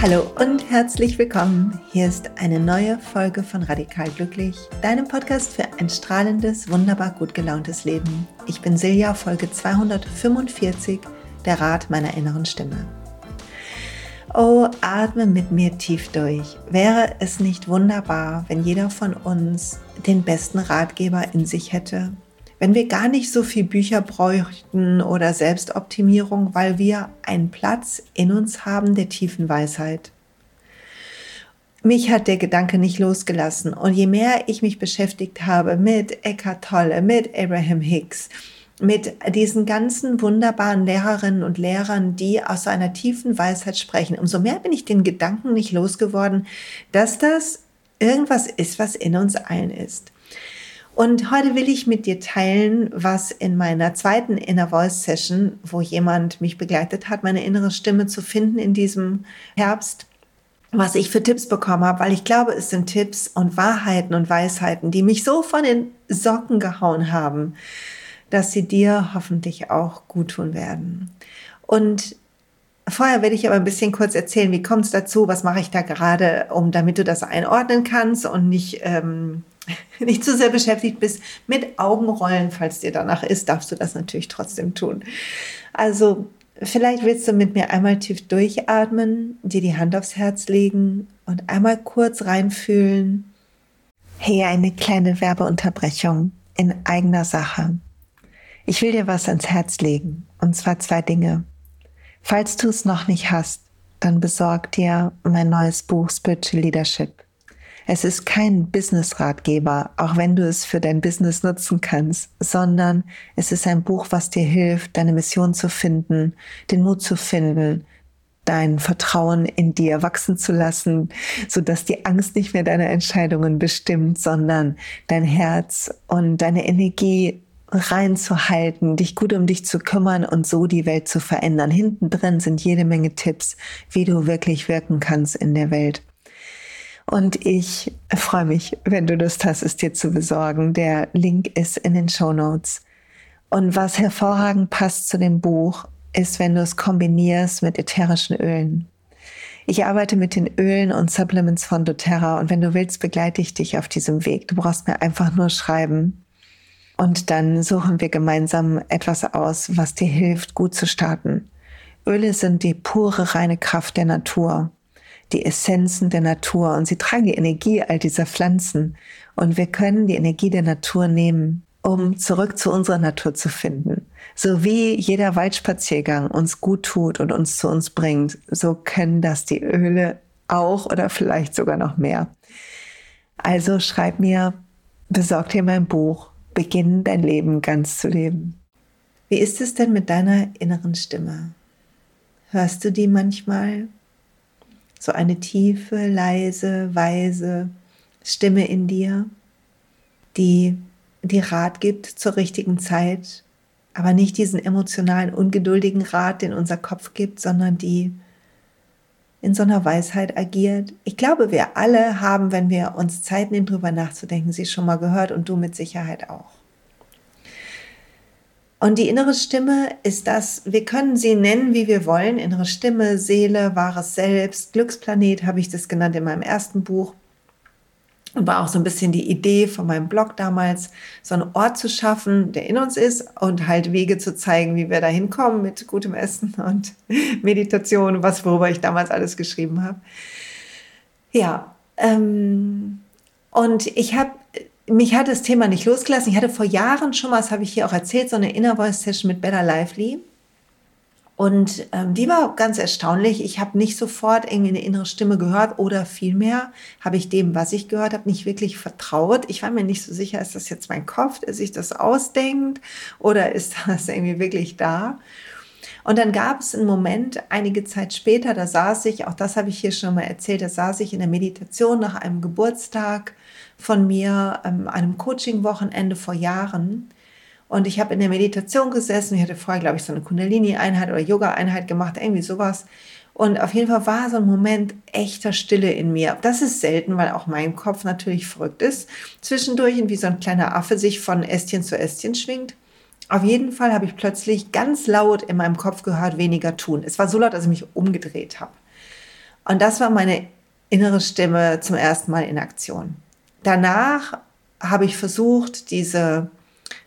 Hallo und herzlich willkommen. Hier ist eine neue Folge von Radikal Glücklich, deinem Podcast für ein strahlendes, wunderbar gut gelauntes Leben. Ich bin Silja, Folge 245, der Rat meiner inneren Stimme. Oh, atme mit mir tief durch. Wäre es nicht wunderbar, wenn jeder von uns den besten Ratgeber in sich hätte? Wenn wir gar nicht so viel Bücher bräuchten oder Selbstoptimierung, weil wir einen Platz in uns haben der tiefen Weisheit. Mich hat der Gedanke nicht losgelassen und je mehr ich mich beschäftigt habe mit Eckhart Tolle, mit Abraham Hicks, mit diesen ganzen wunderbaren Lehrerinnen und Lehrern, die aus einer tiefen Weisheit sprechen, umso mehr bin ich den Gedanken nicht losgeworden, dass das irgendwas ist, was in uns allen ist. Und heute will ich mit dir teilen, was in meiner zweiten Inner Voice Session, wo jemand mich begleitet hat, meine innere Stimme zu finden in diesem Herbst, was ich für Tipps bekommen habe, weil ich glaube, es sind Tipps und Wahrheiten und Weisheiten, die mich so von den Socken gehauen haben, dass sie dir hoffentlich auch gut tun werden. Und vorher werde ich aber ein bisschen kurz erzählen, wie kommt es dazu, was mache ich da gerade, um damit du das einordnen kannst und nicht, ähm, nicht zu sehr beschäftigt bist mit Augenrollen. Falls dir danach ist, darfst du das natürlich trotzdem tun. Also vielleicht willst du mit mir einmal tief durchatmen, dir die Hand aufs Herz legen und einmal kurz reinfühlen. Hey, eine kleine Werbeunterbrechung in eigener Sache. Ich will dir was ans Herz legen, und zwar zwei Dinge. Falls du es noch nicht hast, dann besorg dir mein neues Buch Spiritual Leadership. Es ist kein Business-Ratgeber, auch wenn du es für dein Business nutzen kannst, sondern es ist ein Buch, was dir hilft, deine Mission zu finden, den Mut zu finden, dein Vertrauen in dir wachsen zu lassen, so dass die Angst nicht mehr deine Entscheidungen bestimmt, sondern dein Herz und deine Energie reinzuhalten, dich gut um dich zu kümmern und so die Welt zu verändern. Hinten drin sind jede Menge Tipps, wie du wirklich wirken kannst in der Welt. Und ich freue mich, wenn du Lust hast, es dir zu besorgen. Der Link ist in den Show Notes. Und was hervorragend passt zu dem Buch, ist, wenn du es kombinierst mit ätherischen Ölen. Ich arbeite mit den Ölen und Supplements von doTERRA und wenn du willst, begleite ich dich auf diesem Weg. Du brauchst mir einfach nur schreiben und dann suchen wir gemeinsam etwas aus, was dir hilft, gut zu starten. Öle sind die pure reine Kraft der Natur, die Essenzen der Natur und sie tragen die Energie all dieser Pflanzen. Und wir können die Energie der Natur nehmen, um zurück zu unserer Natur zu finden. So wie jeder Waldspaziergang uns gut tut und uns zu uns bringt, so können das die Öle auch oder vielleicht sogar noch mehr. Also schreib mir, besorg dir mein Buch beginnen, dein Leben ganz zu leben. Wie ist es denn mit deiner inneren Stimme? Hörst du die manchmal? So eine tiefe, leise, weise Stimme in dir, die dir Rat gibt zur richtigen Zeit, aber nicht diesen emotionalen, ungeduldigen Rat, den unser Kopf gibt, sondern die in so einer Weisheit agiert. Ich glaube, wir alle haben, wenn wir uns Zeit nehmen, darüber nachzudenken, sie schon mal gehört und du mit Sicherheit auch. Und die innere Stimme ist das, wir können sie nennen, wie wir wollen. Innere Stimme, Seele, wahres Selbst, Glücksplanet habe ich das genannt in meinem ersten Buch. Und war auch so ein bisschen die Idee von meinem Blog damals, so einen Ort zu schaffen, der in uns ist und halt Wege zu zeigen, wie wir da hinkommen mit gutem Essen und Meditation, was worüber ich damals alles geschrieben habe. Ja, ähm, und ich habe mich hat das Thema nicht losgelassen. Ich hatte vor Jahren schon mal, das habe ich hier auch erzählt, so eine Inner Voice Session mit Bella Lively. Und ähm, die war ganz erstaunlich. Ich habe nicht sofort irgendwie eine innere Stimme gehört oder vielmehr habe ich dem, was ich gehört habe, nicht wirklich vertraut. Ich war mir nicht so sicher, ist das jetzt mein Kopf, der sich das ausdenkt oder ist das irgendwie wirklich da? Und dann gab es einen Moment, einige Zeit später, da saß ich, auch das habe ich hier schon mal erzählt, da saß ich in der Meditation nach einem Geburtstag von mir, ähm, einem Coaching-Wochenende vor Jahren. Und ich habe in der Meditation gesessen. Ich hatte vorher, glaube ich, so eine Kundalini-Einheit oder Yoga-Einheit gemacht, irgendwie sowas. Und auf jeden Fall war so ein Moment echter Stille in mir. Das ist selten, weil auch mein Kopf natürlich verrückt ist. Zwischendurch wie so ein kleiner Affe sich von Ästchen zu Ästchen schwingt. Auf jeden Fall habe ich plötzlich ganz laut in meinem Kopf gehört, weniger tun. Es war so laut, dass ich mich umgedreht habe. Und das war meine innere Stimme zum ersten Mal in Aktion. Danach habe ich versucht, diese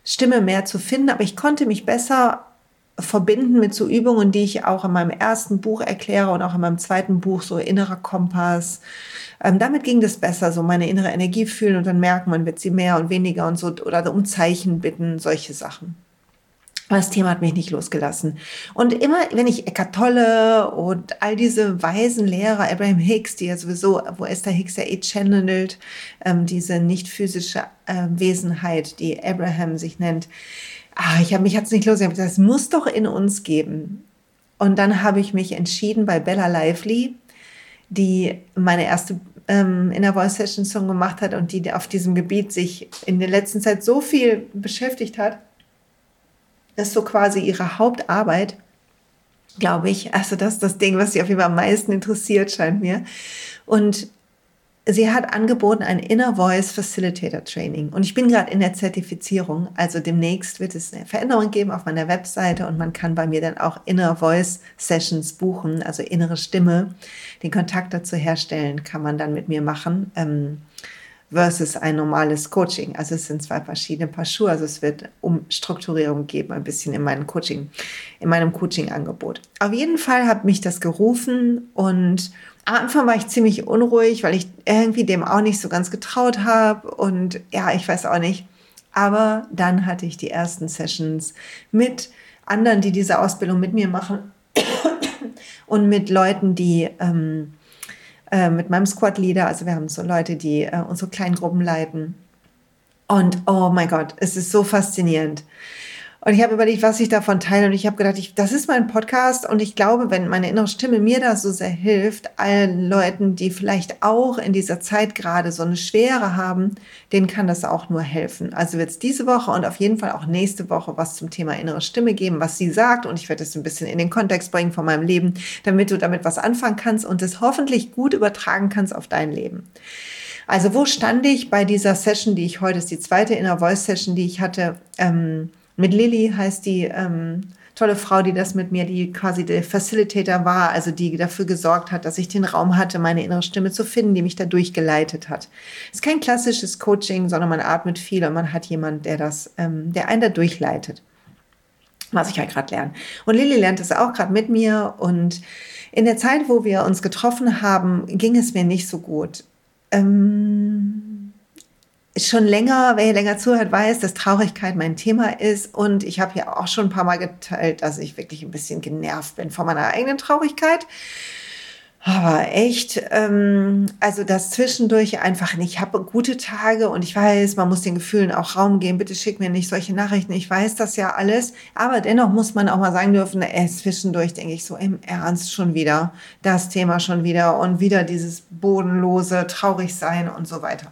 Stimme mehr zu finden, aber ich konnte mich besser verbinden mit so Übungen, die ich auch in meinem ersten Buch erkläre und auch in meinem zweiten Buch, so innerer Kompass. Ähm, damit ging das besser, so meine innere Energie fühlen und dann merken, man wird sie mehr und weniger und so, oder um Zeichen bitten, solche Sachen. Das Thema hat mich nicht losgelassen. Und immer, wenn ich Eckart Tolle und all diese weisen Lehrer, Abraham Hicks, die ja sowieso, wo Esther Hicks ja eh channelt, ähm, diese nicht physische äh, Wesenheit, die Abraham sich nennt, ah, ich habe mich hat's nicht los, ich habe gesagt, es muss doch in uns geben. Und dann habe ich mich entschieden bei Bella Lively, die meine erste ähm, Inner Voice Session Song gemacht hat und die auf diesem Gebiet sich in der letzten Zeit so viel beschäftigt hat ist so quasi ihre Hauptarbeit, glaube ich. Also das ist das Ding, was sie auf jeden Fall am meisten interessiert, scheint mir. Und sie hat angeboten ein Inner Voice Facilitator Training. Und ich bin gerade in der Zertifizierung. Also demnächst wird es eine Veränderung geben auf meiner Webseite und man kann bei mir dann auch Inner Voice Sessions buchen, also innere Stimme. Den Kontakt dazu herstellen kann man dann mit mir machen. Ähm, versus ein normales Coaching. Also es sind zwei verschiedene Paar Schuhe. Also es wird Umstrukturierung geben, ein bisschen in meinem Coaching, in meinem Coaching-Angebot. Auf jeden Fall hat mich das gerufen und am Anfang war ich ziemlich unruhig, weil ich irgendwie dem auch nicht so ganz getraut habe und ja, ich weiß auch nicht. Aber dann hatte ich die ersten Sessions mit anderen, die diese Ausbildung mit mir machen und mit Leuten, die ähm, äh, mit meinem Squad-Leader. Also wir haben so Leute, die äh, unsere kleinen Gruppen leiten. Und oh mein Gott, es ist so faszinierend. Und ich habe überlegt, was ich davon teile. Und ich habe gedacht, ich, das ist mein Podcast. Und ich glaube, wenn meine innere Stimme mir da so sehr hilft, allen Leuten, die vielleicht auch in dieser Zeit gerade so eine Schwere haben, denen kann das auch nur helfen. Also wird es diese Woche und auf jeden Fall auch nächste Woche was zum Thema innere Stimme geben, was sie sagt. Und ich werde es ein bisschen in den Kontext bringen von meinem Leben, damit du damit was anfangen kannst und es hoffentlich gut übertragen kannst auf dein Leben. Also wo stand ich bei dieser Session, die ich heute ist die zweite Inner Voice Session, die ich hatte? Ähm, mit Lilly heißt die ähm, tolle Frau, die das mit mir, die quasi der Facilitator war, also die dafür gesorgt hat, dass ich den Raum hatte, meine innere Stimme zu finden, die mich da durchgeleitet hat. Es ist kein klassisches Coaching, sondern man atmet viel und man hat jemand, der das, ähm, der einen da durchleitet. Was ich halt gerade lerne. Und Lilly lernt das auch gerade mit mir und in der Zeit, wo wir uns getroffen haben, ging es mir nicht so gut. Ähm, schon länger, wer hier länger zuhört, weiß, dass Traurigkeit mein Thema ist. Und ich habe ja auch schon ein paar Mal geteilt, dass ich wirklich ein bisschen genervt bin von meiner eigenen Traurigkeit. Aber echt, ähm, also das zwischendurch einfach nicht. Ich habe gute Tage und ich weiß, man muss den Gefühlen auch Raum geben. Bitte schick mir nicht solche Nachrichten. Ich weiß das ja alles. Aber dennoch muss man auch mal sagen dürfen, ey, zwischendurch denke ich so im Ernst schon wieder, das Thema schon wieder und wieder dieses bodenlose Traurigsein und so weiter.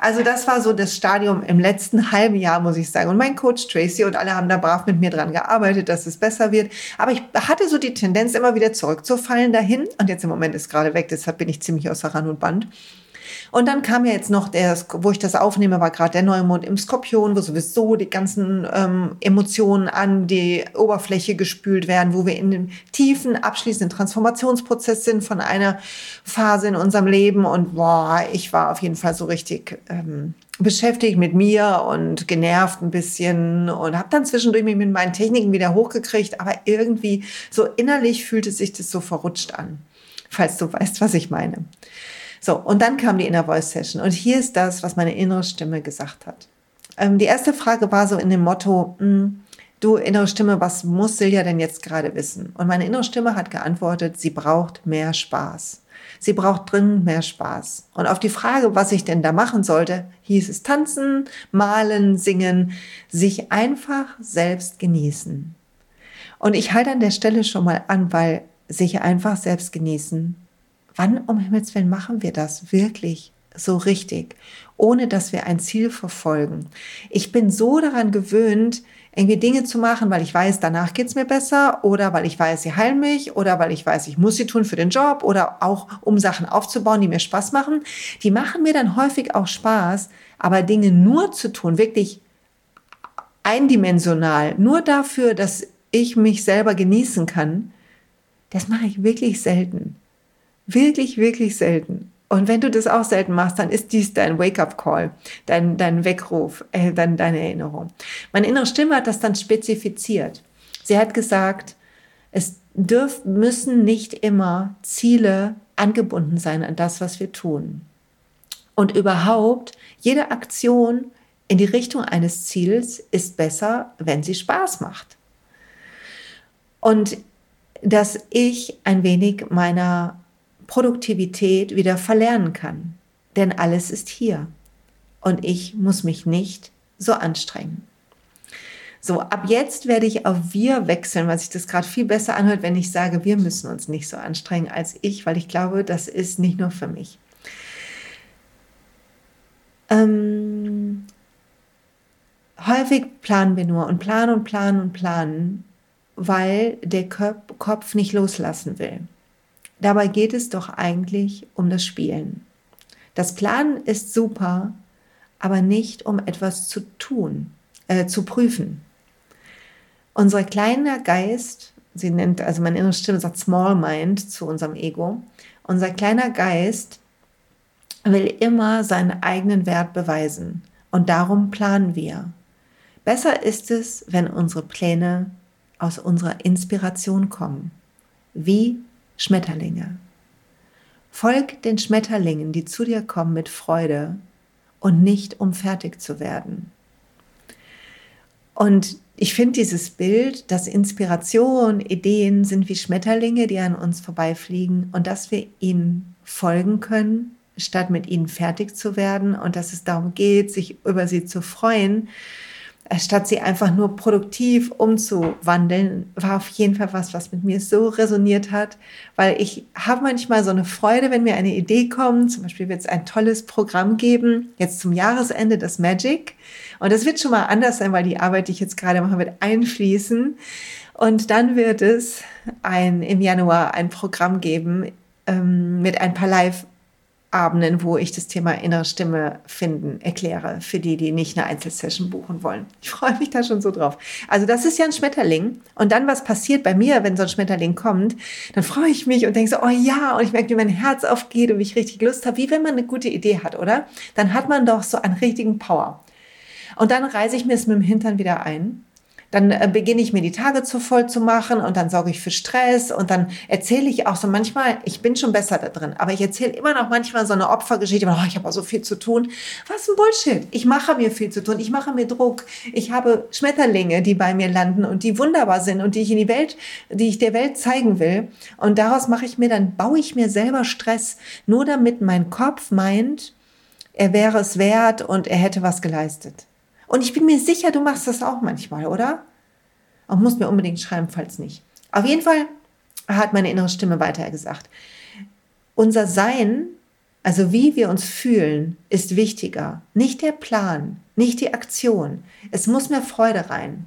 Also das war so das Stadium im letzten halben Jahr, muss ich sagen. Und mein Coach Tracy und alle haben da brav mit mir dran gearbeitet, dass es besser wird. Aber ich hatte so die Tendenz, immer wieder zurückzufallen dahin. Und jetzt im Moment ist gerade weg, deshalb bin ich ziemlich außer Rand und Band. Und dann kam ja jetzt noch der, wo ich das aufnehme, war gerade der Neumond im Skorpion, wo sowieso die ganzen ähm, Emotionen an die Oberfläche gespült werden, wo wir in dem tiefen, abschließenden Transformationsprozess sind von einer Phase in unserem Leben. Und boah, ich war auf jeden Fall so richtig ähm, beschäftigt mit mir und genervt ein bisschen und habe dann zwischendurch mich mit meinen Techniken wieder hochgekriegt, aber irgendwie so innerlich fühlte sich das so verrutscht an, falls du weißt, was ich meine. So, und dann kam die Inner Voice Session. Und hier ist das, was meine innere Stimme gesagt hat. Ähm, die erste Frage war so in dem Motto, hm, du innere Stimme, was muss Silja denn jetzt gerade wissen? Und meine innere Stimme hat geantwortet, sie braucht mehr Spaß. Sie braucht dringend mehr Spaß. Und auf die Frage, was ich denn da machen sollte, hieß es tanzen, malen, singen, sich einfach selbst genießen. Und ich halte an der Stelle schon mal an, weil sich einfach selbst genießen Wann um Himmels Willen machen wir das wirklich so richtig, ohne dass wir ein Ziel verfolgen? Ich bin so daran gewöhnt, irgendwie Dinge zu machen, weil ich weiß, danach geht's mir besser oder weil ich weiß, sie heilen mich oder weil ich weiß, ich muss sie tun für den Job oder auch um Sachen aufzubauen, die mir Spaß machen. Die machen mir dann häufig auch Spaß, aber Dinge nur zu tun, wirklich eindimensional, nur dafür, dass ich mich selber genießen kann, das mache ich wirklich selten. Wirklich, wirklich selten. Und wenn du das auch selten machst, dann ist dies dein Wake-up-Call, dein, dein Weckruf, äh, dein, deine Erinnerung. Meine innere Stimme hat das dann spezifiziert. Sie hat gesagt, es dürf, müssen nicht immer Ziele angebunden sein an das, was wir tun. Und überhaupt, jede Aktion in die Richtung eines Ziels ist besser, wenn sie Spaß macht. Und dass ich ein wenig meiner Produktivität wieder verlernen kann. Denn alles ist hier. Und ich muss mich nicht so anstrengen. So, ab jetzt werde ich auf wir wechseln, weil sich das gerade viel besser anhört, wenn ich sage, wir müssen uns nicht so anstrengen als ich, weil ich glaube, das ist nicht nur für mich. Ähm, häufig planen wir nur und planen und planen und planen, weil der Kopf nicht loslassen will. Dabei geht es doch eigentlich um das Spielen. Das Planen ist super, aber nicht um etwas zu tun, äh, zu prüfen. Unser kleiner Geist, sie nennt, also meine innere Stimme sagt Small Mind zu unserem Ego, unser kleiner Geist will immer seinen eigenen Wert beweisen und darum planen wir. Besser ist es, wenn unsere Pläne aus unserer Inspiration kommen, wie Schmetterlinge. Folg den Schmetterlingen, die zu dir kommen mit Freude und nicht um fertig zu werden. Und ich finde dieses Bild, dass Inspiration, Ideen sind wie Schmetterlinge, die an uns vorbeifliegen und dass wir ihnen folgen können, statt mit ihnen fertig zu werden und dass es darum geht, sich über sie zu freuen, statt sie einfach nur produktiv umzuwandeln, war auf jeden Fall was, was mit mir so resoniert hat, weil ich habe manchmal so eine Freude, wenn mir eine Idee kommt. Zum Beispiel wird es ein tolles Programm geben, jetzt zum Jahresende, das Magic. Und das wird schon mal anders sein, weil die Arbeit, die ich jetzt gerade mache, wird einfließen. Und dann wird es ein, im Januar ein Programm geben ähm, mit ein paar Live- Abenden, wo ich das Thema innere Stimme finden erkläre, für die, die nicht eine Einzelsession buchen wollen. Ich freue mich da schon so drauf. Also das ist ja ein Schmetterling. Und dann, was passiert bei mir, wenn so ein Schmetterling kommt, dann freue ich mich und denke so, oh ja, und ich merke, wie mein Herz aufgeht und wie ich richtig Lust habe, wie wenn man eine gute Idee hat, oder? Dann hat man doch so einen richtigen Power. Und dann reise ich mir es mit dem Hintern wieder ein dann äh, beginne ich mir die Tage zu voll zu machen und dann sorge ich für Stress und dann erzähle ich auch so manchmal, ich bin schon besser da drin, aber ich erzähle immer noch manchmal so eine Opfergeschichte, oh, ich habe auch so viel zu tun. Was ein Bullshit. Ich mache mir viel zu tun, ich mache mir Druck. Ich habe Schmetterlinge, die bei mir landen und die wunderbar sind und die ich in die Welt, die ich der Welt zeigen will. Und daraus mache ich mir, dann baue ich mir selber Stress, nur damit mein Kopf meint, er wäre es wert und er hätte was geleistet. Und ich bin mir sicher, du machst das auch manchmal, oder? Und musst mir unbedingt schreiben, falls nicht. Auf jeden Fall hat meine innere Stimme weiter gesagt. Unser Sein, also wie wir uns fühlen, ist wichtiger. Nicht der Plan, nicht die Aktion. Es muss mehr Freude rein.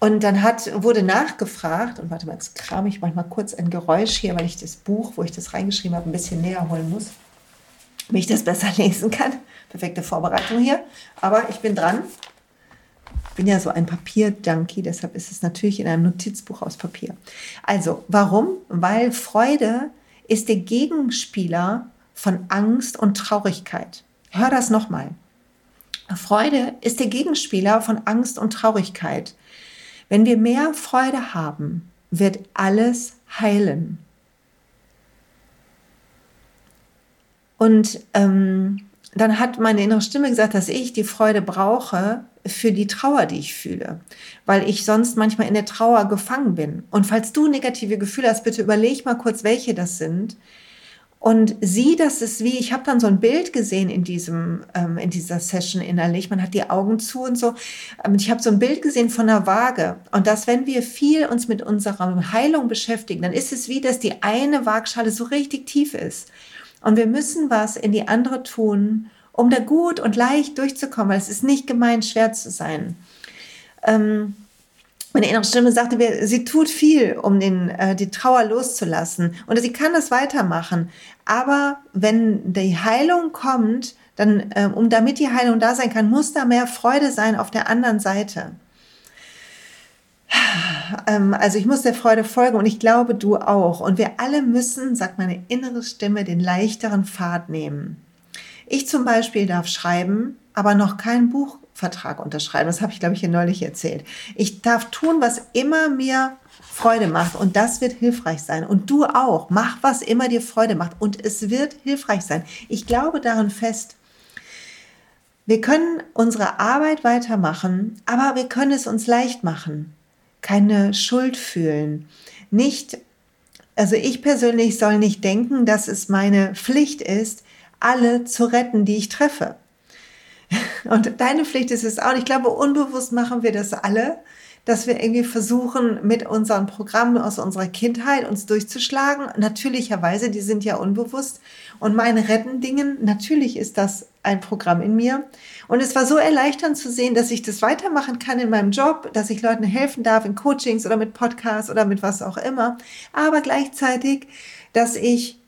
Und dann hat, wurde nachgefragt, und warte mal, jetzt kram ich manchmal kurz ein Geräusch hier, weil ich das Buch, wo ich das reingeschrieben habe, ein bisschen näher holen muss, damit ich das besser lesen kann perfekte Vorbereitung hier. Aber ich bin dran. Ich bin ja so ein Papier-Junkie, deshalb ist es natürlich in einem Notizbuch aus Papier. Also, warum? Weil Freude ist der Gegenspieler von Angst und Traurigkeit. Hör das nochmal. Freude ist der Gegenspieler von Angst und Traurigkeit. Wenn wir mehr Freude haben, wird alles heilen. Und ähm, dann hat meine innere Stimme gesagt, dass ich die Freude brauche für die Trauer, die ich fühle, weil ich sonst manchmal in der Trauer gefangen bin. Und falls du negative Gefühle hast, bitte überleg mal kurz, welche das sind und sieh, dass es wie, ich habe dann so ein Bild gesehen in diesem, ähm, in dieser Session innerlich. Man hat die Augen zu und so. Ich habe so ein Bild gesehen von einer Waage. Und dass, wenn wir viel uns mit unserer Heilung beschäftigen, dann ist es wie, dass die eine Waagschale so richtig tief ist. Und wir müssen was in die andere tun, um da gut und leicht durchzukommen, weil es ist nicht gemeint, schwer zu sein. ähm, meine innere Stimme sagte mir, sie tut viel, um den, äh, die Trauer loszulassen. Und sie kann das weitermachen. Aber wenn die Heilung kommt, dann, äh, um damit die Heilung da sein kann, muss da mehr Freude sein auf der anderen Seite. Ähm, also ich muss der Freude folgen und ich glaube, du auch. Und wir alle müssen, sagt meine innere Stimme, den leichteren Pfad nehmen. Ich zum Beispiel darf schreiben, aber noch kein Buchvertrag unterschreiben. Das habe ich, glaube ich, hier neulich erzählt. Ich darf tun, was immer mir Freude macht und das wird hilfreich sein. Und du auch. Mach, was immer dir Freude macht und es wird hilfreich sein. Ich glaube daran fest. Wir können unsere Arbeit weitermachen, aber wir können es uns leicht machen. Keine Schuld fühlen. Nicht, also ich persönlich soll nicht denken, dass es meine Pflicht ist, alle zu retten, die ich treffe. Und deine Pflicht ist es auch. Ich glaube, unbewusst machen wir das alle dass wir irgendwie versuchen, mit unseren Programmen aus unserer Kindheit uns durchzuschlagen. Natürlicherweise, die sind ja unbewusst. Und meine Rettendingen, natürlich ist das ein Programm in mir. Und es war so erleichternd zu sehen, dass ich das weitermachen kann in meinem Job, dass ich Leuten helfen darf in Coachings oder mit Podcasts oder mit was auch immer. Aber gleichzeitig, dass ich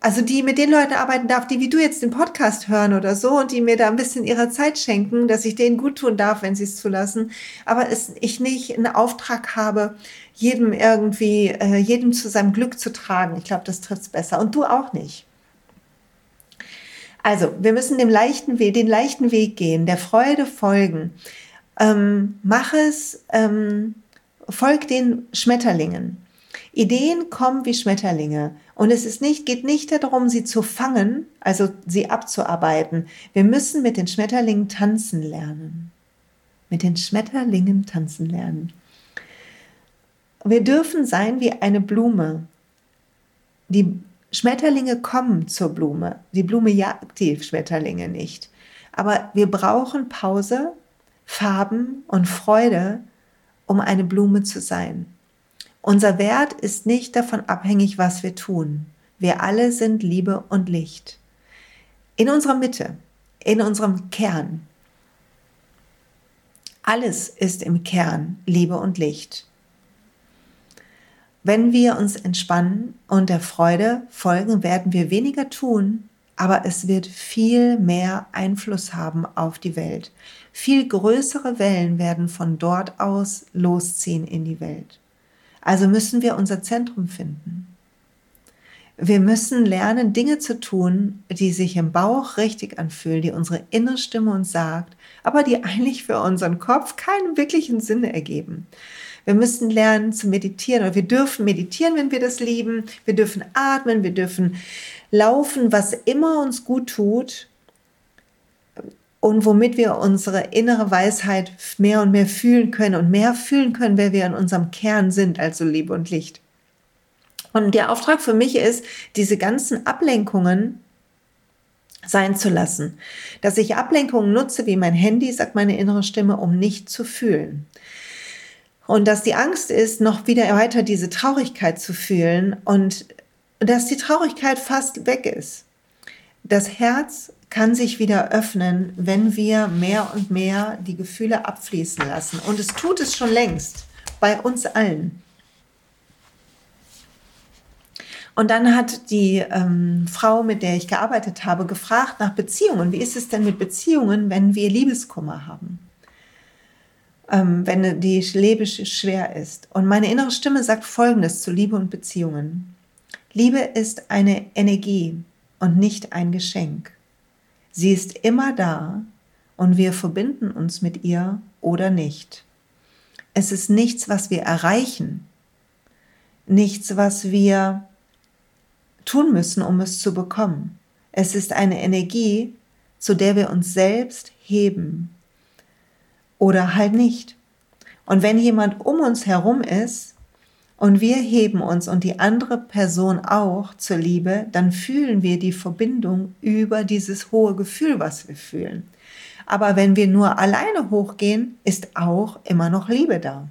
also die mit den Leuten arbeiten darf, die wie du jetzt den Podcast hören oder so und die mir da ein bisschen ihrer Zeit schenken, dass ich denen gut tun darf, wenn sie es zulassen, aber es, ich nicht einen Auftrag habe, jedem irgendwie, äh, jedem zu seinem Glück zu tragen. Ich glaube, das trifft es besser und du auch nicht. Also, wir müssen dem leichten Weg, den leichten Weg gehen, der Freude folgen. Ähm, mach es, ähm, folg den Schmetterlingen. Ideen kommen wie Schmetterlinge. Und es ist nicht, geht nicht darum, sie zu fangen, also sie abzuarbeiten. Wir müssen mit den Schmetterlingen tanzen lernen. Mit den Schmetterlingen tanzen lernen. Wir dürfen sein wie eine Blume. Die Schmetterlinge kommen zur Blume. Die Blume jagt die Schmetterlinge nicht. Aber wir brauchen Pause, Farben und Freude, um eine Blume zu sein. Unser Wert ist nicht davon abhängig, was wir tun. Wir alle sind Liebe und Licht. In unserer Mitte, in unserem Kern. Alles ist im Kern Liebe und Licht. Wenn wir uns entspannen und der Freude folgen, werden wir weniger tun, aber es wird viel mehr Einfluss haben auf die Welt. Viel größere Wellen werden von dort aus losziehen in die Welt. Also müssen wir unser Zentrum finden. Wir müssen lernen, Dinge zu tun, die sich im Bauch richtig anfühlen, die unsere innere Stimme uns sagt, aber die eigentlich für unseren Kopf keinen wirklichen Sinn ergeben. Wir müssen lernen zu meditieren oder wir dürfen meditieren, wenn wir das lieben. Wir dürfen atmen, wir dürfen laufen, was immer uns gut tut und womit wir unsere innere Weisheit mehr und mehr fühlen können und mehr fühlen können, wer wir in unserem Kern sind, also Liebe und Licht. Und der Auftrag für mich ist, diese ganzen Ablenkungen sein zu lassen. Dass ich Ablenkungen nutze, wie mein Handy, sagt meine innere Stimme, um nicht zu fühlen. Und dass die Angst ist, noch wieder weiter diese Traurigkeit zu fühlen und dass die Traurigkeit fast weg ist. Das Herz kann sich wieder öffnen, wenn wir mehr und mehr die Gefühle abfließen lassen. Und es tut es schon längst bei uns allen. Und dann hat die ähm, Frau, mit der ich gearbeitet habe, gefragt nach Beziehungen. Wie ist es denn mit Beziehungen, wenn wir Liebeskummer haben? Ähm, wenn die Liebe schwer ist. Und meine innere Stimme sagt Folgendes zu Liebe und Beziehungen. Liebe ist eine Energie und nicht ein Geschenk. Sie ist immer da und wir verbinden uns mit ihr oder nicht. Es ist nichts, was wir erreichen, nichts, was wir tun müssen, um es zu bekommen. Es ist eine Energie, zu der wir uns selbst heben oder halt nicht. Und wenn jemand um uns herum ist, und wir heben uns und die andere Person auch zur Liebe, dann fühlen wir die Verbindung über dieses hohe Gefühl, was wir fühlen. Aber wenn wir nur alleine hochgehen, ist auch immer noch Liebe da.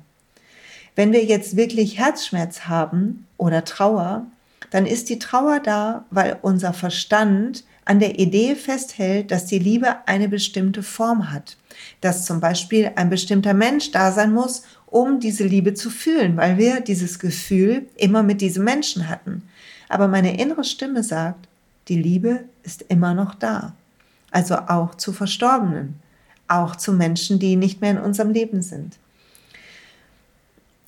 Wenn wir jetzt wirklich Herzschmerz haben oder Trauer, dann ist die Trauer da, weil unser Verstand an der Idee festhält, dass die Liebe eine bestimmte Form hat. Dass zum Beispiel ein bestimmter Mensch da sein muss, um diese Liebe zu fühlen, weil wir dieses Gefühl immer mit diesem Menschen hatten. Aber meine innere Stimme sagt, die Liebe ist immer noch da. Also auch zu Verstorbenen, auch zu Menschen, die nicht mehr in unserem Leben sind.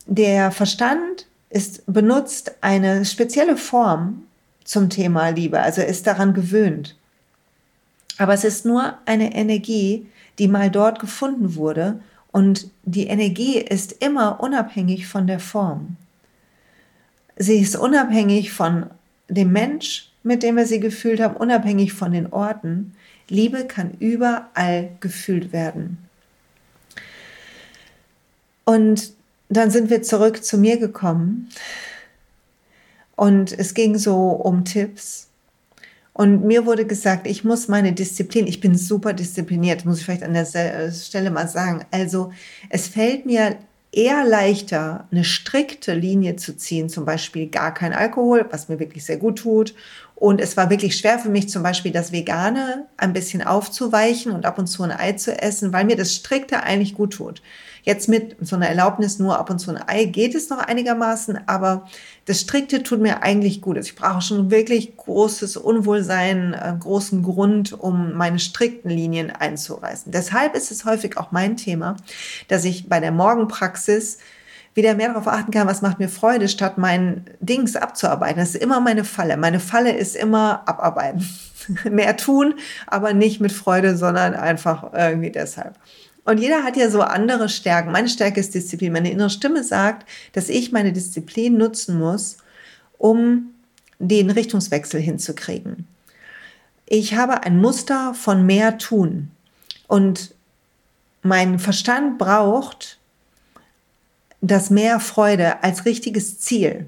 Der Verstand ist, benutzt eine spezielle Form zum Thema Liebe, also ist daran gewöhnt. Aber es ist nur eine Energie, die mal dort gefunden wurde und die Energie ist immer unabhängig von der Form. Sie ist unabhängig von dem Mensch, mit dem wir sie gefühlt haben, unabhängig von den Orten. Liebe kann überall gefühlt werden. Und dann sind wir zurück zu mir gekommen und es ging so um Tipps. Und mir wurde gesagt, ich muss meine Disziplin, ich bin super diszipliniert, muss ich vielleicht an der Stelle mal sagen. Also es fällt mir eher leichter, eine strikte Linie zu ziehen, zum Beispiel gar kein Alkohol, was mir wirklich sehr gut tut. Und es war wirklich schwer für mich, zum Beispiel das Vegane ein bisschen aufzuweichen und ab und zu ein Ei zu essen, weil mir das Strikte eigentlich gut tut. Jetzt mit so einer Erlaubnis nur ab und zu ein Ei geht es noch einigermaßen, aber das Strikte tut mir eigentlich gut. Also ich brauche schon wirklich großes Unwohlsein, äh, großen Grund, um meine strikten Linien einzureißen. Deshalb ist es häufig auch mein Thema, dass ich bei der Morgenpraxis wieder mehr darauf achten kann, was macht mir Freude, statt mein Dings abzuarbeiten. Das ist immer meine Falle. Meine Falle ist immer abarbeiten. mehr tun, aber nicht mit Freude, sondern einfach irgendwie deshalb. Und jeder hat ja so andere Stärken. Meine Stärke ist Disziplin. Meine innere Stimme sagt, dass ich meine Disziplin nutzen muss, um den Richtungswechsel hinzukriegen. Ich habe ein Muster von mehr tun. Und mein Verstand braucht das mehr Freude als richtiges Ziel.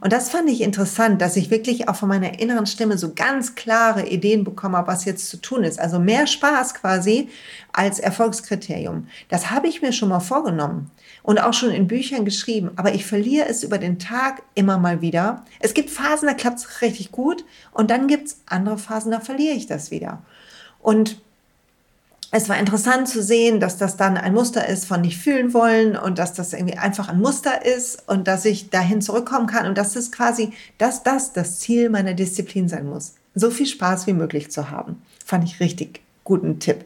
Und das fand ich interessant, dass ich wirklich auch von meiner inneren Stimme so ganz klare Ideen bekommen habe, was jetzt zu tun ist. Also mehr Spaß quasi als Erfolgskriterium. Das habe ich mir schon mal vorgenommen und auch schon in Büchern geschrieben, aber ich verliere es über den Tag immer mal wieder. Es gibt Phasen, da klappt es richtig gut und dann gibt es andere Phasen, da verliere ich das wieder. Und es war interessant zu sehen, dass das dann ein Muster ist von nicht fühlen wollen und dass das irgendwie einfach ein Muster ist und dass ich dahin zurückkommen kann und dass es quasi, dass das das Ziel meiner Disziplin sein muss. So viel Spaß wie möglich zu haben. Fand ich richtig guten Tipp.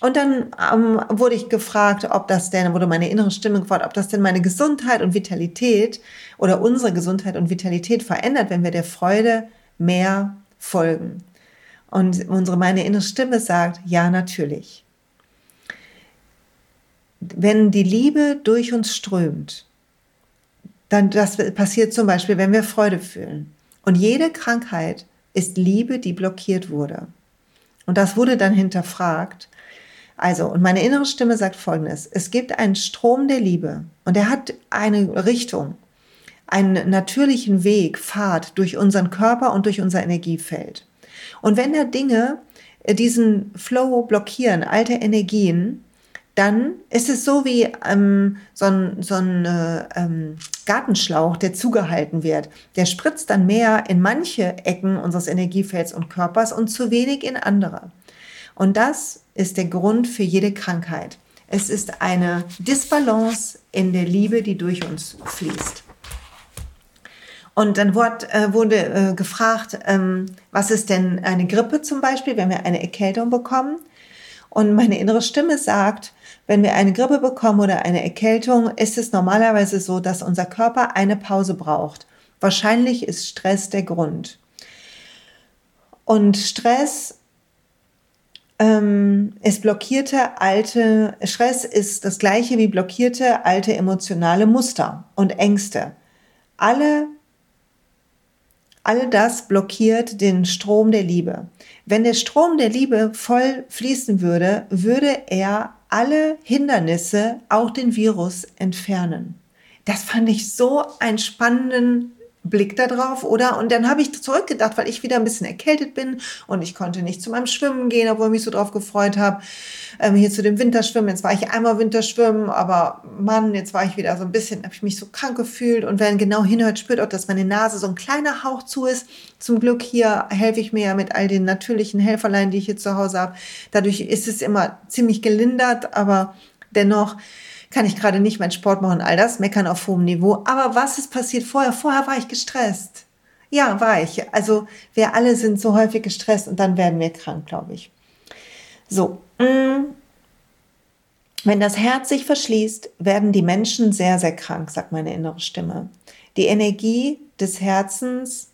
Und dann ähm, wurde ich gefragt, ob das denn, wurde meine innere Stimme gefragt, ob das denn meine Gesundheit und Vitalität oder unsere Gesundheit und Vitalität verändert, wenn wir der Freude mehr folgen. Und unsere, meine innere Stimme sagt, ja, natürlich. Wenn die Liebe durch uns strömt, dann das passiert zum Beispiel, wenn wir Freude fühlen. Und jede Krankheit ist Liebe, die blockiert wurde. Und das wurde dann hinterfragt. Also, und meine innere Stimme sagt Folgendes. Es gibt einen Strom der Liebe und er hat eine Richtung, einen natürlichen Weg, Pfad durch unseren Körper und durch unser Energiefeld. Und wenn da Dinge äh, diesen Flow blockieren, alte Energien, dann ist es so wie ähm, so ein, so ein äh, ähm, Gartenschlauch, der zugehalten wird. Der spritzt dann mehr in manche Ecken unseres Energiefelds und Körpers und zu wenig in andere. Und das ist der Grund für jede Krankheit. Es ist eine Disbalance in der Liebe, die durch uns fließt. Und dann wurde, äh, wurde äh, gefragt, ähm, was ist denn eine Grippe zum Beispiel, wenn wir eine Erkältung bekommen? Und meine innere Stimme sagt, wenn wir eine Grippe bekommen oder eine Erkältung, ist es normalerweise so, dass unser Körper eine Pause braucht. Wahrscheinlich ist Stress der Grund. Und Stress ähm, ist blockierte alte, Stress ist das gleiche wie blockierte alte emotionale Muster und Ängste. Alle All das blockiert den Strom der Liebe. Wenn der Strom der Liebe voll fließen würde, würde er alle Hindernisse, auch den Virus, entfernen. Das fand ich so einen spannenden Blick darauf, oder? Und dann habe ich zurückgedacht, weil ich wieder ein bisschen erkältet bin und ich konnte nicht zu meinem Schwimmen gehen, obwohl ich mich so drauf gefreut habe. Ähm, hier zu dem Winterschwimmen. Jetzt war ich einmal Winterschwimmen, aber Mann, jetzt war ich wieder so ein bisschen, habe ich mich so krank gefühlt. Und wer genau hinhört, spürt auch, dass meine Nase so ein kleiner Hauch zu ist. Zum Glück hier helfe ich mir ja mit all den natürlichen Helferlein, die ich hier zu Hause habe. Dadurch ist es immer ziemlich gelindert, aber dennoch kann ich gerade nicht meinen Sport machen, all das, meckern auf hohem Niveau. Aber was ist passiert vorher? Vorher war ich gestresst. Ja, war ich. Also wir alle sind so häufig gestresst und dann werden wir krank, glaube ich. So. Mm. Wenn das Herz sich verschließt, werden die Menschen sehr, sehr krank, sagt meine innere Stimme. Die Energie des Herzens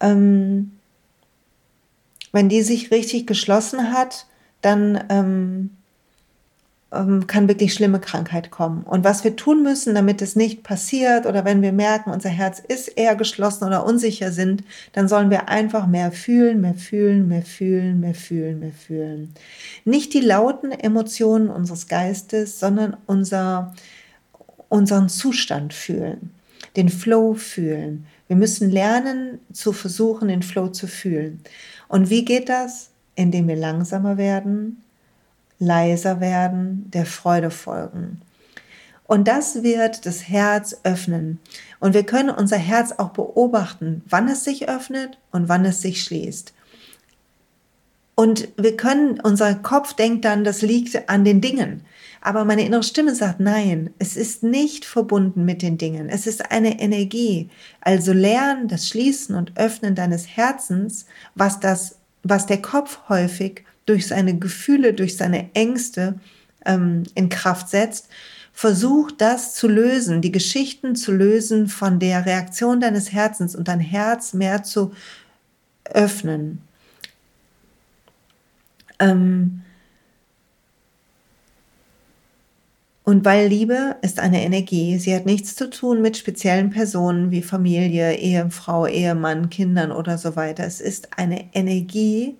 ähm, wenn die sich richtig geschlossen hat, dann ähm, kann wirklich schlimme Krankheit kommen. Und was wir tun müssen, damit es nicht passiert oder wenn wir merken, unser Herz ist eher geschlossen oder unsicher sind, dann sollen wir einfach mehr fühlen, mehr fühlen, mehr fühlen, mehr fühlen, mehr fühlen. Nicht die lauten Emotionen unseres Geistes, sondern unser, unseren Zustand fühlen, den Flow fühlen. Wir müssen lernen zu versuchen, den Flow zu fühlen. Und wie geht das? Indem wir langsamer werden, leiser werden, der Freude folgen. Und das wird das Herz öffnen. Und wir können unser Herz auch beobachten, wann es sich öffnet und wann es sich schließt. Und wir können, unser Kopf denkt dann, das liegt an den Dingen. Aber meine innere Stimme sagt, nein, es ist nicht verbunden mit den Dingen. Es ist eine Energie. Also lernen das Schließen und Öffnen deines Herzens, was das, was der Kopf häufig durch seine Gefühle, durch seine Ängste ähm, in Kraft setzt, versuch das zu lösen, die Geschichten zu lösen von der Reaktion deines Herzens und dein Herz mehr zu öffnen. Ähm und weil Liebe ist eine Energie, sie hat nichts zu tun mit speziellen Personen wie Familie, Ehefrau, Ehemann, Kindern oder so weiter. Es ist eine Energie,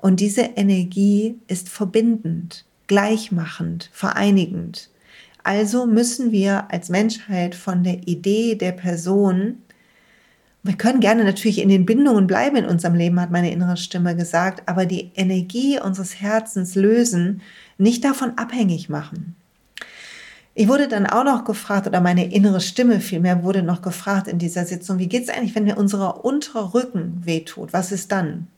und diese Energie ist verbindend, gleichmachend, vereinigend. Also müssen wir als Menschheit von der Idee der Person, wir können gerne natürlich in den Bindungen bleiben in unserem Leben, hat meine innere Stimme gesagt, aber die Energie unseres Herzens lösen, nicht davon abhängig machen. Ich wurde dann auch noch gefragt, oder meine innere Stimme vielmehr wurde noch gefragt in dieser Sitzung, wie geht es eigentlich, wenn mir unser unterer Rücken wehtut? Was ist dann?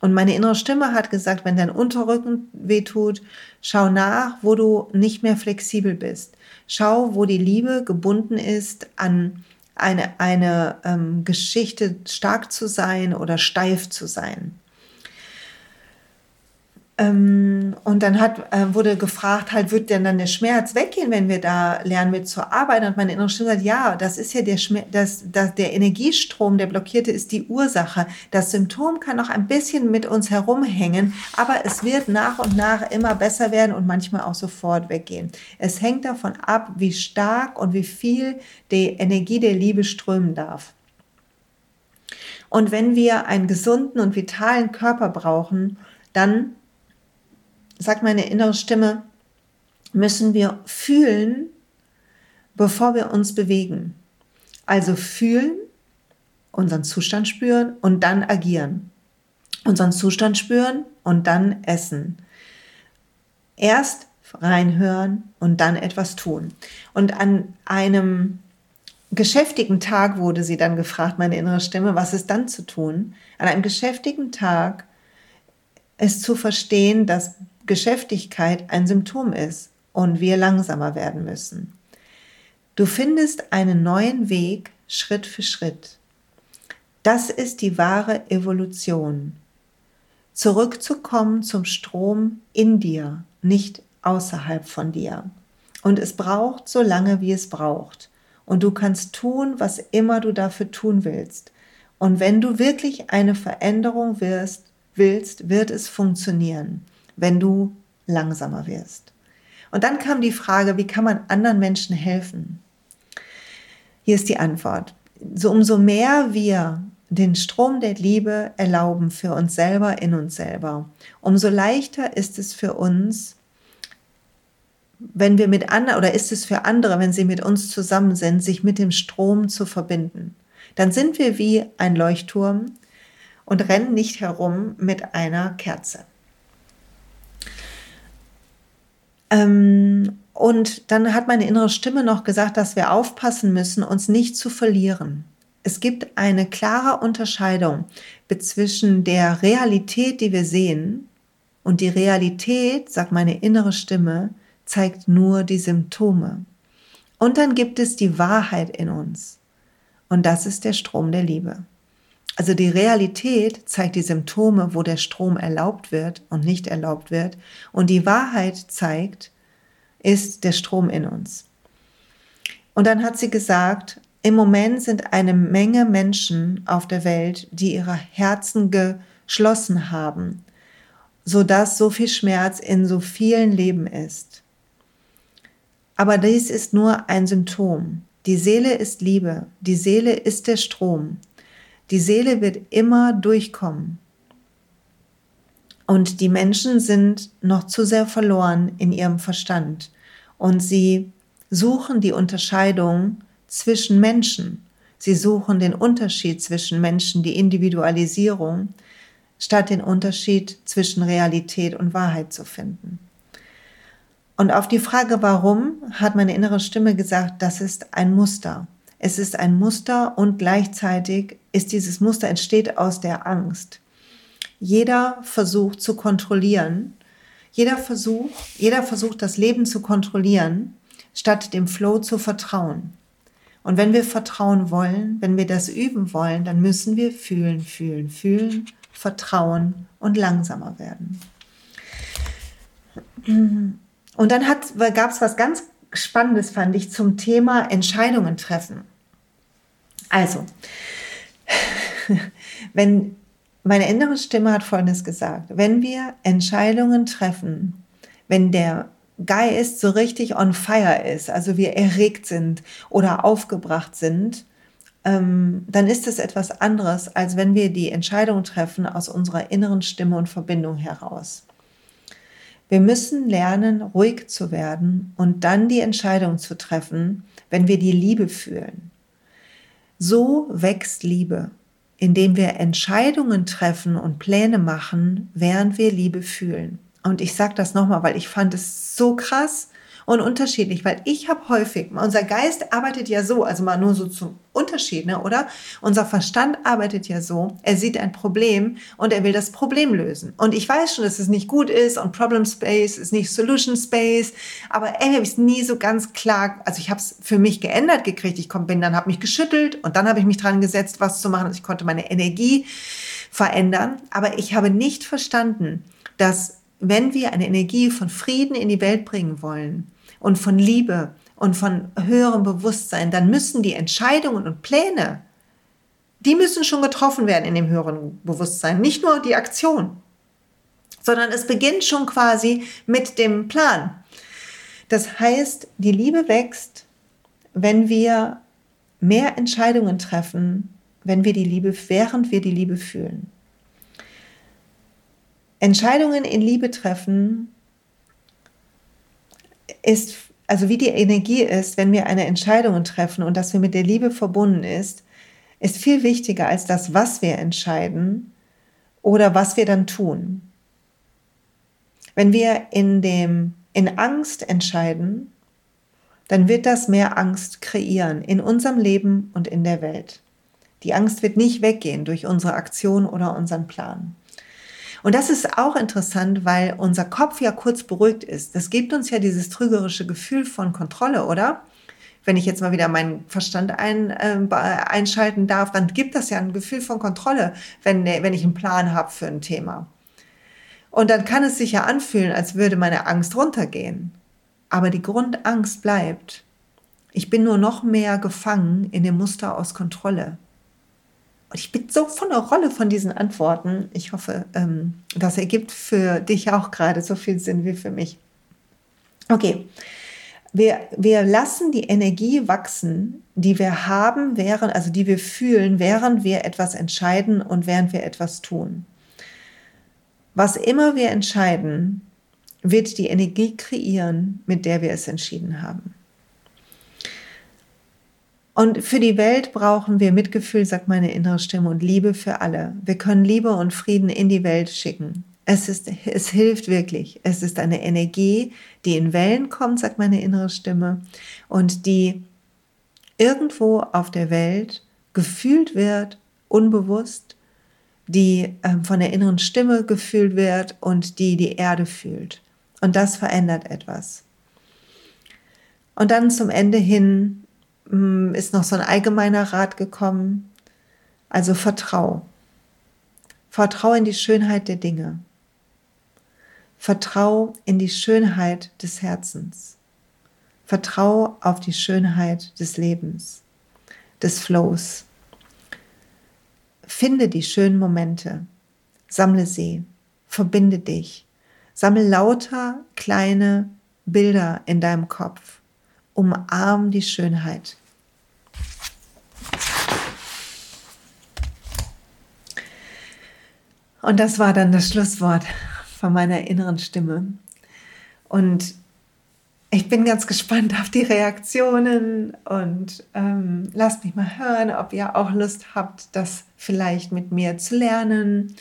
Und meine innere Stimme hat gesagt, wenn dein Unterrücken wehtut, schau nach, wo du nicht mehr flexibel bist. Schau, wo die Liebe gebunden ist an eine, eine ähm, Geschichte, stark zu sein oder steif zu sein. Ähm, und dann hat, äh, wurde gefragt, halt, wird denn dann der Schmerz weggehen, wenn wir da lernen mit zu arbeiten? Und meine innere Stimme sagt, ja, das ist ja der, Schmerz, das, das, der Energiestrom, der blockierte, ist die Ursache. Das Symptom kann noch ein bisschen mit uns herumhängen, aber es wird nach und nach immer besser werden und manchmal auch sofort weggehen. Es hängt davon ab, wie stark und wie viel die Energie der Liebe strömen darf. Und wenn wir einen gesunden und vitalen Körper brauchen, dann sagt meine innere Stimme, müssen wir fühlen, bevor wir uns bewegen. Also fühlen, unseren Zustand spüren und dann agieren. Unseren Zustand spüren und dann essen. Erst reinhören und dann etwas tun. Und an einem geschäftigen Tag wurde sie dann gefragt, meine innere Stimme, was ist dann zu tun? An einem geschäftigen Tag ist zu verstehen, dass Geschäftigkeit ein Symptom ist und wir langsamer werden müssen. Du findest einen neuen Weg Schritt für Schritt. Das ist die wahre Evolution. Zurückzukommen zum Strom in dir, nicht außerhalb von dir. Und es braucht so lange, wie es braucht. Und du kannst tun, was immer du dafür tun willst. Und wenn du wirklich eine Veränderung wirst, willst, wird es funktionieren wenn du langsamer wirst. Und dann kam die Frage, wie kann man anderen Menschen helfen? Hier ist die Antwort. So umso mehr wir den Strom der Liebe erlauben für uns selber, in uns selber, umso leichter ist es für uns, wenn wir mit anderen, oder ist es für andere, wenn sie mit uns zusammen sind, sich mit dem Strom zu verbinden. Dann sind wir wie ein Leuchtturm und rennen nicht herum mit einer Kerze. Ähm, und dann hat meine innere Stimme noch gesagt, dass wir aufpassen müssen, uns nicht zu verlieren. Es gibt eine klare Unterscheidung zwischen der Realität, die wir sehen, und die Realität, sagt meine innere Stimme, zeigt nur die Symptome. Und dann gibt es die Wahrheit in uns. Und das ist der Strom der Liebe. Also die Realität zeigt die Symptome, wo der Strom erlaubt wird und nicht erlaubt wird. Und die Wahrheit zeigt, ist der Strom in uns. Und dann hat sie gesagt, im Moment sind eine Menge Menschen auf der Welt, die ihre Herzen geschlossen haben, sodass so viel Schmerz in so vielen Leben ist. Aber dies ist nur ein Symptom. Die Seele ist Liebe, die Seele ist der Strom. Die Seele wird immer durchkommen. Und die Menschen sind noch zu sehr verloren in ihrem Verstand. Und sie suchen die Unterscheidung zwischen Menschen. Sie suchen den Unterschied zwischen Menschen, die Individualisierung, statt den Unterschied zwischen Realität und Wahrheit zu finden. Und auf die Frage, warum, hat meine innere Stimme gesagt, das ist ein Muster. Es ist ein Muster und gleichzeitig ist dieses Muster entsteht aus der Angst. Jeder versucht zu kontrollieren, jeder Versuch, jeder versucht das Leben zu kontrollieren, statt dem Flow zu vertrauen. Und wenn wir vertrauen wollen, wenn wir das üben wollen, dann müssen wir fühlen, fühlen, fühlen, vertrauen und langsamer werden. Und dann gab es was ganz Spannendes, fand ich, zum Thema Entscheidungen treffen. Also, wenn meine innere Stimme hat Folgendes gesagt, wenn wir Entscheidungen treffen, wenn der Geist so richtig on fire ist, also wir erregt sind oder aufgebracht sind, ähm, dann ist es etwas anderes, als wenn wir die Entscheidung treffen aus unserer inneren Stimme und Verbindung heraus. Wir müssen lernen, ruhig zu werden und dann die Entscheidung zu treffen, wenn wir die Liebe fühlen. So wächst Liebe, indem wir Entscheidungen treffen und Pläne machen, während wir Liebe fühlen. Und ich sage das nochmal, weil ich fand es so krass, und unterschiedlich, weil ich habe häufig, unser Geist arbeitet ja so, also mal nur so zum Unterschied, ne, oder? Unser Verstand arbeitet ja so, er sieht ein Problem und er will das Problem lösen. Und ich weiß schon, dass es nicht gut ist und Problem Space ist nicht Solution Space, aber irgendwie habe ich es nie so ganz klar, also ich habe es für mich geändert gekriegt. Ich bin dann, habe mich geschüttelt und dann habe ich mich dran gesetzt, was zu machen. Also ich konnte meine Energie verändern, aber ich habe nicht verstanden, dass wenn wir eine Energie von Frieden in die Welt bringen wollen, und von Liebe und von höherem Bewusstsein, dann müssen die Entscheidungen und Pläne, die müssen schon getroffen werden in dem höheren Bewusstsein, nicht nur die Aktion, sondern es beginnt schon quasi mit dem Plan. Das heißt, die Liebe wächst, wenn wir mehr Entscheidungen treffen, wenn wir die Liebe, während wir die Liebe fühlen. Entscheidungen in Liebe treffen ist, also wie die Energie ist, wenn wir eine Entscheidung treffen und dass wir mit der Liebe verbunden ist, ist viel wichtiger als das, was wir entscheiden oder was wir dann tun. Wenn wir in dem, in Angst entscheiden, dann wird das mehr Angst kreieren in unserem Leben und in der Welt. Die Angst wird nicht weggehen durch unsere Aktion oder unseren Plan. Und das ist auch interessant, weil unser Kopf ja kurz beruhigt ist. Das gibt uns ja dieses trügerische Gefühl von Kontrolle, oder? Wenn ich jetzt mal wieder meinen Verstand ein, äh, einschalten darf, dann gibt das ja ein Gefühl von Kontrolle, wenn, wenn ich einen Plan habe für ein Thema. Und dann kann es sich ja anfühlen, als würde meine Angst runtergehen. Aber die Grundangst bleibt. Ich bin nur noch mehr gefangen in dem Muster aus Kontrolle. Und ich bin so von der Rolle von diesen Antworten. Ich hoffe, ähm, das ergibt für dich auch gerade so viel Sinn wie für mich. Okay. Wir, wir lassen die Energie wachsen, die wir haben, während, also die wir fühlen, während wir etwas entscheiden und während wir etwas tun. Was immer wir entscheiden, wird die Energie kreieren, mit der wir es entschieden haben. Und für die Welt brauchen wir Mitgefühl, sagt meine innere Stimme, und Liebe für alle. Wir können Liebe und Frieden in die Welt schicken. Es, ist, es hilft wirklich. Es ist eine Energie, die in Wellen kommt, sagt meine innere Stimme, und die irgendwo auf der Welt gefühlt wird, unbewusst, die äh, von der inneren Stimme gefühlt wird und die die Erde fühlt. Und das verändert etwas. Und dann zum Ende hin ist noch so ein allgemeiner Rat gekommen. Also vertrau. Vertrau in die Schönheit der Dinge. Vertrau in die Schönheit des Herzens. Vertrau auf die Schönheit des Lebens, des Flows. Finde die schönen Momente, sammle sie, verbinde dich, sammle lauter kleine Bilder in deinem Kopf umarm die Schönheit. Und das war dann das Schlusswort von meiner inneren Stimme. Und ich bin ganz gespannt auf die Reaktionen und ähm, lasst mich mal hören, ob ihr auch Lust habt, das vielleicht mit mir zu lernen.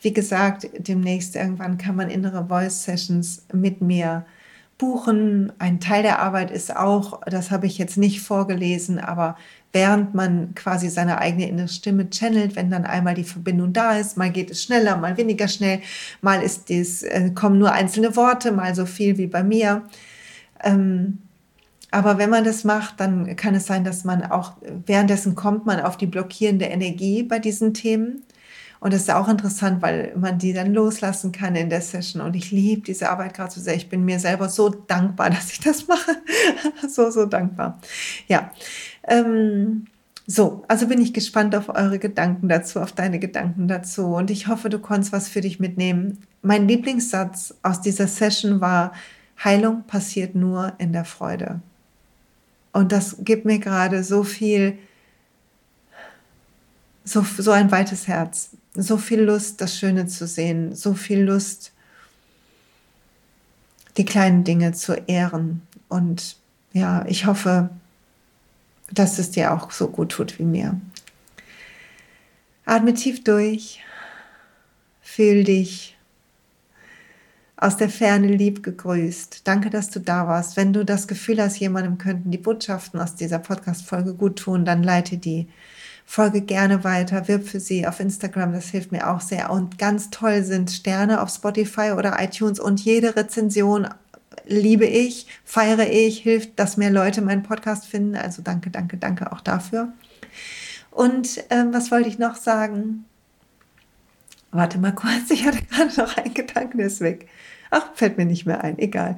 Wie gesagt, demnächst irgendwann kann man innere Voice Sessions mit mir buchen. Ein Teil der Arbeit ist auch, das habe ich jetzt nicht vorgelesen, aber während man quasi seine eigene innere Stimme channelt, wenn dann einmal die Verbindung da ist, mal geht es schneller, mal weniger schnell, mal ist dies, äh, kommen nur einzelne Worte, mal so viel wie bei mir. Ähm, aber wenn man das macht, dann kann es sein, dass man auch währenddessen kommt man auf die blockierende Energie bei diesen Themen. Und das ist auch interessant, weil man die dann loslassen kann in der Session. Und ich liebe diese Arbeit gerade so sehr. Ich bin mir selber so dankbar, dass ich das mache. so, so dankbar. Ja. Ähm, so, also bin ich gespannt auf eure Gedanken dazu, auf deine Gedanken dazu. Und ich hoffe, du konntest was für dich mitnehmen. Mein Lieblingssatz aus dieser Session war, Heilung passiert nur in der Freude. Und das gibt mir gerade so viel, so, so ein weites Herz so viel Lust, das Schöne zu sehen, so viel Lust, die kleinen Dinge zu ehren. Und ja, ich hoffe, dass es dir auch so gut tut wie mir. Atme tief durch, fühl dich aus der Ferne lieb gegrüßt. Danke, dass du da warst. Wenn du das Gefühl hast, jemandem könnten die Botschaften aus dieser Podcast-Folge gut tun, dann leite die Folge gerne weiter, wirb für sie auf Instagram, das hilft mir auch sehr. Und ganz toll sind Sterne auf Spotify oder iTunes und jede Rezension liebe ich, feiere ich, hilft, dass mehr Leute meinen Podcast finden. Also danke, danke, danke auch dafür. Und ähm, was wollte ich noch sagen? Warte mal kurz, ich hatte gerade noch einen Gedanken, der ist weg. Ach, fällt mir nicht mehr ein, egal.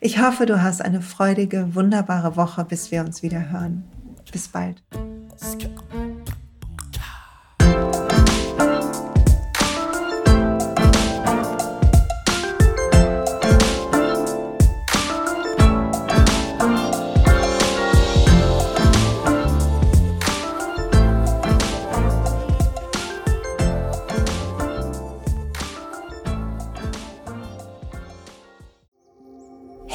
Ich hoffe, du hast eine freudige, wunderbare Woche, bis wir uns wieder hören. Bis bald.